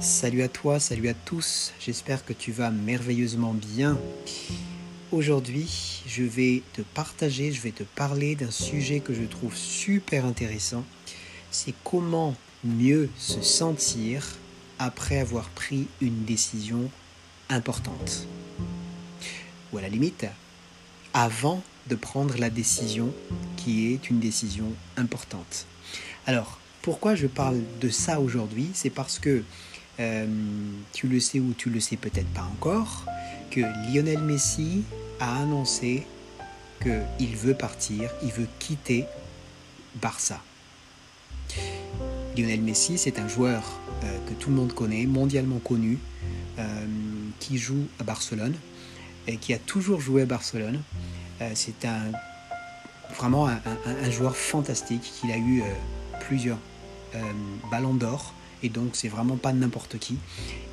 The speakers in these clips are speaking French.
Salut à toi, salut à tous, j'espère que tu vas merveilleusement bien. Aujourd'hui, je vais te partager, je vais te parler d'un sujet que je trouve super intéressant. C'est comment mieux se sentir après avoir pris une décision importante. Ou à la limite, avant de prendre la décision qui est une décision importante. Alors, pourquoi je parle de ça aujourd'hui? C'est parce que euh, tu le sais ou tu le sais peut-être pas encore, que Lionel Messi a annoncé qu'il veut partir, il veut quitter Barça. Lionel Messi, c'est un joueur euh, que tout le monde connaît, mondialement connu, euh, qui joue à Barcelone et qui a toujours joué à Barcelone. c'est un, vraiment un, joueur fantastique, qu'il a eu plusieurs ballons d'or et donc c'est vraiment pas n'importe qui.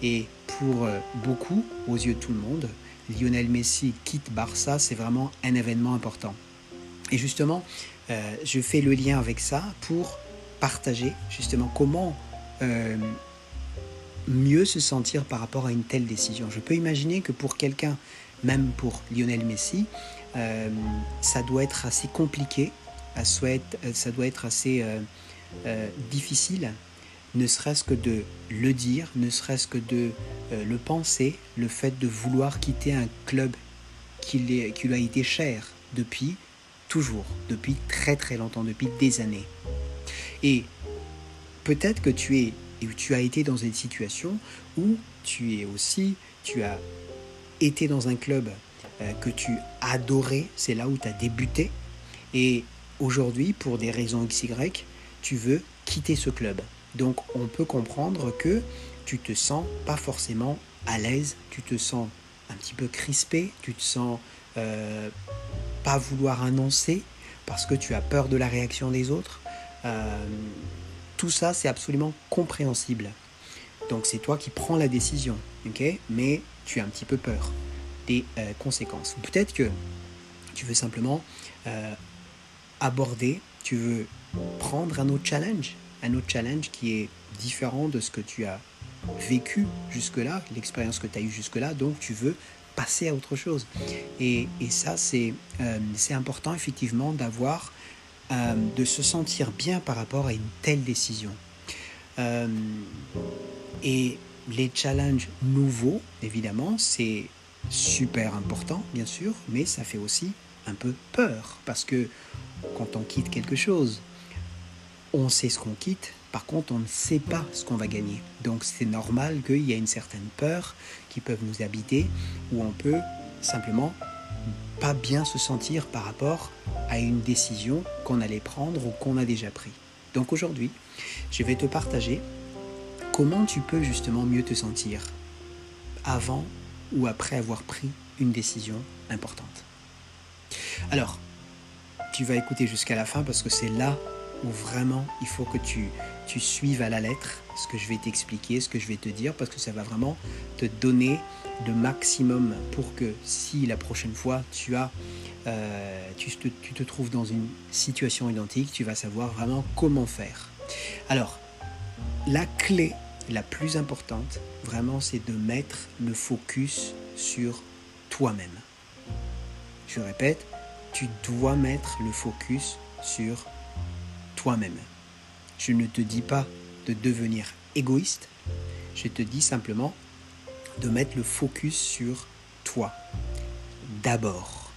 Et pour euh, beaucoup, aux yeux de tout le monde, Lionel Messi quitte Barça, c'est vraiment un événement important. Et justement, euh, je fais le lien avec ça pour partager justement comment euh, mieux se sentir par rapport à une telle décision. Je peux imaginer que pour quelqu'un, même pour Lionel Messi, ça doit être assez compliqué, ça doit être assez difficile ne serait-ce que de le dire, ne serait-ce que de euh, le penser, le fait de vouloir quitter un club qui, lui a été cher depuis toujours, depuis très très longtemps, depuis des années. Et peut-être que tu es tu as été dans une situation où tu es aussi, tu as été dans un club euh, que tu adorais, c'est là où tu as débuté, et aujourd'hui, pour des raisons XY, tu veux quitter ce club. Donc on peut comprendre que tu te sens pas forcément à l'aise, tu te sens un petit peu crispé, tu te sens euh, pas vouloir annoncer parce que tu as peur de la réaction des autres. Euh, tout ça, c'est absolument compréhensible. Donc c'est toi qui prends la décision, Mais tu as un petit peu peur des euh, conséquences. Peut-être que tu veux simplement aborder, tu veux prendre un autre challenge, un autre challenge qui est différent de ce que tu as vécu jusque-là, l'expérience que tu as eue jusque-là, donc tu veux passer à autre chose. Et, ça, euh, c'est important effectivement d'avoir, euh, de se sentir bien par rapport à une telle décision. Euh, et les challenges nouveaux, évidemment, c'est super important, bien sûr, mais ça fait aussi un peu peur, parce que quand on quitte quelque chose, on sait ce qu'on quitte, par contre on ne sait pas ce qu'on va gagner. Donc c'est normal qu'il y ait une certaine peur qui peut nous habiter, où on peut simplement pas bien se sentir par rapport à une décision qu'on allait prendre ou qu'on a déjà pris. Donc aujourd'hui, je vais te partager comment tu peux justement mieux te sentir avant ou après avoir pris une décision importante. Alors, tu vas écouter jusqu'à la fin parce que c'est là où vraiment il faut que tu, tu suives à la lettre ce que je vais t'expliquer, ce que je vais te dire, parce que ça va vraiment te donner le maximum pour que si la prochaine fois tu as euh, tu, te, tu te trouves dans une situation identique, tu vas savoir vraiment comment faire. Alors, la clé la plus importante, vraiment, c'est de mettre le focus sur toi-même. Je répète, tu dois mettre le focus sur toi-même. Je ne te dis pas de devenir égoïste, je te dis simplement de mettre le focus sur toi d'abord.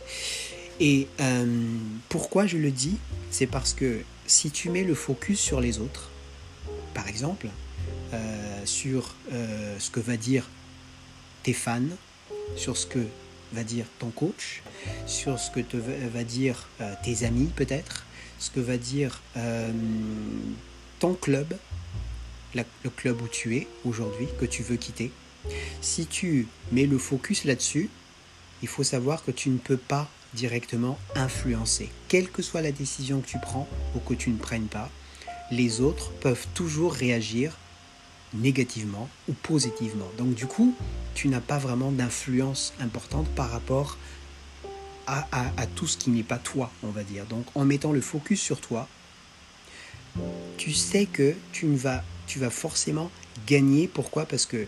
Et euh, pourquoi je le dis? C'est parce que si tu mets le focus sur les autres, par exemple, euh, sur euh, ce que va dire tes fans, sur ce que va dire ton coach, sur ce que te va dire tes amis peut-être, ce que va dire euh, ton club, le club où tu es aujourd'hui, que tu veux quitter. Si tu mets le focus là-dessus, il faut savoir que tu ne peux pas directement influencer. Quelle que soit la décision que tu prends ou que tu ne prennes pas, les autres peuvent toujours réagir négativement ou positivement. Donc du coup, tu n'as pas vraiment d'influence importante par rapport à, tout ce qui n'est pas toi, on va dire. Donc en mettant le focus sur toi, tu sais que tu vas tu vas forcément gagner. Pourquoi? Parce que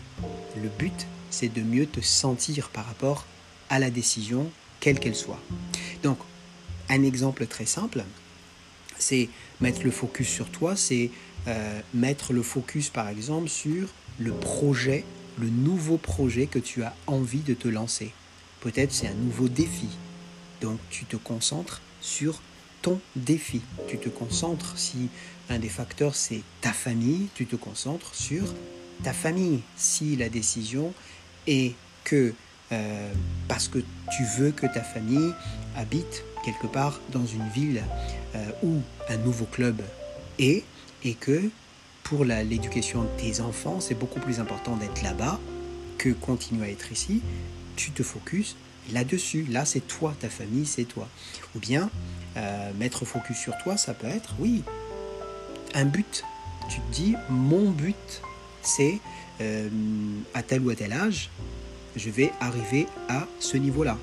le but, c'est de mieux te sentir par rapport à la décision, quelle qu'elle soit. Donc, un exemple très simple, c'est mettre le focus sur toi, c'est euh, mettre le focus par exemple sur le projet, le nouveau projet que tu as envie de te lancer. Peut-être c'est un nouveau défi. Donc tu te concentres sur ton défi. Tu te concentres, si un des facteurs c'est ta famille, tu te concentres sur ta famille. Si la décision est que euh, parce que tu veux que ta famille habite quelque part dans une ville euh, où un nouveau club est et que pour l'éducation de tes enfants, c'est beaucoup plus important d'être là-bas que continuer à être ici. Tu te focuses là-dessus. Là, c'est toi, ta famille, c'est toi. Ou bien, euh, mettre focus sur toi, ça peut être, oui, un but. Tu te dis, mon but, c'est euh, à tel ou à tel âge, je vais arriver à ce niveau-là.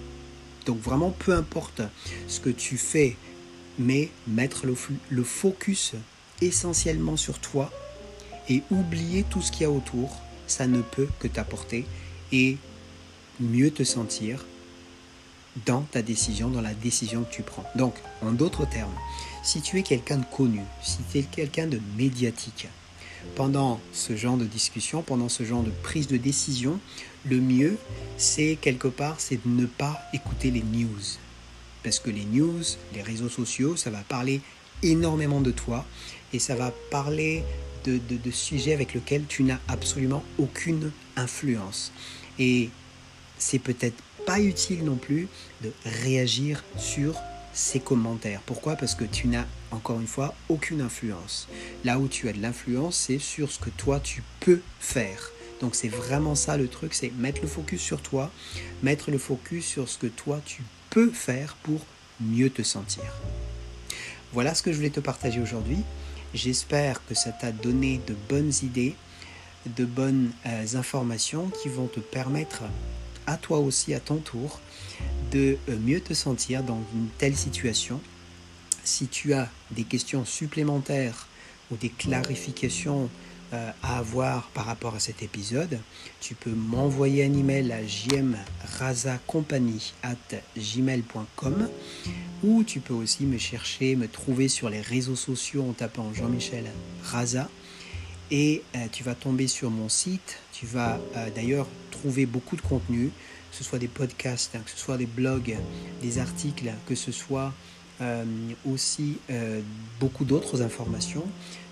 Donc vraiment, peu importe ce que tu fais, mais mettre le, le focus essentiellement sur toi et oublier tout ce qu'il y a autour, ça ne peut que t'apporter et mieux te sentir dans ta décision, dans la décision que tu prends. Donc, en d'autres termes, si tu es quelqu'un de connu, si tu es quelqu'un de médiatique, pendant ce genre de discussion, pendant ce genre de prise de décision, le mieux, c'est quelque part, c'est de ne pas écouter les news. Parce que les news, les réseaux sociaux, ça va parler énormément de toi et ça va parler de, de sujets avec lesquels tu n'as absolument aucune influence. Et c'est peut-être pas utile non plus de réagir sur ces commentaires. Pourquoi? Parce que tu n'as encore une fois aucune influence. Là où tu as de l'influence, c'est sur ce que toi tu peux faire. Donc c'est vraiment ça le truc, c'est mettre le focus sur toi, mettre le focus sur ce que toi tu peux faire pour mieux te sentir. Voilà ce que je voulais te partager aujourd'hui. J'espère que ça t'a donné de bonnes idées, de bonnes euh, informations qui vont te permettre à toi aussi à ton tour de euh, mieux te sentir dans une telle situation. Si tu as des questions supplémentaires ou des clarifications euh, à avoir par rapport à cet épisode, tu peux m'envoyer un email à gmail.com ou tu peux aussi me chercher, me trouver sur les réseaux sociaux en tapant Jean-Michel Raza et euh, tu vas tomber sur mon site. Tu vas d'ailleurs trouver beaucoup de contenu que ce soit des podcasts, que ce soit des blogs, des articles, que ce soit euh, aussi euh, beaucoup d'autres informations.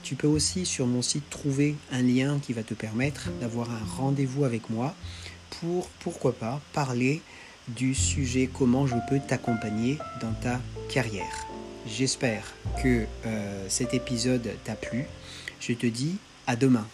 Tu peux aussi sur mon site trouver un lien qui va te permettre d'avoir un rendez-vous avec moi pour, pourquoi pas, parler du sujet comment je peux t'accompagner dans ta carrière. J'espère que euh, cet épisode t'a plu. Je te dis à demain.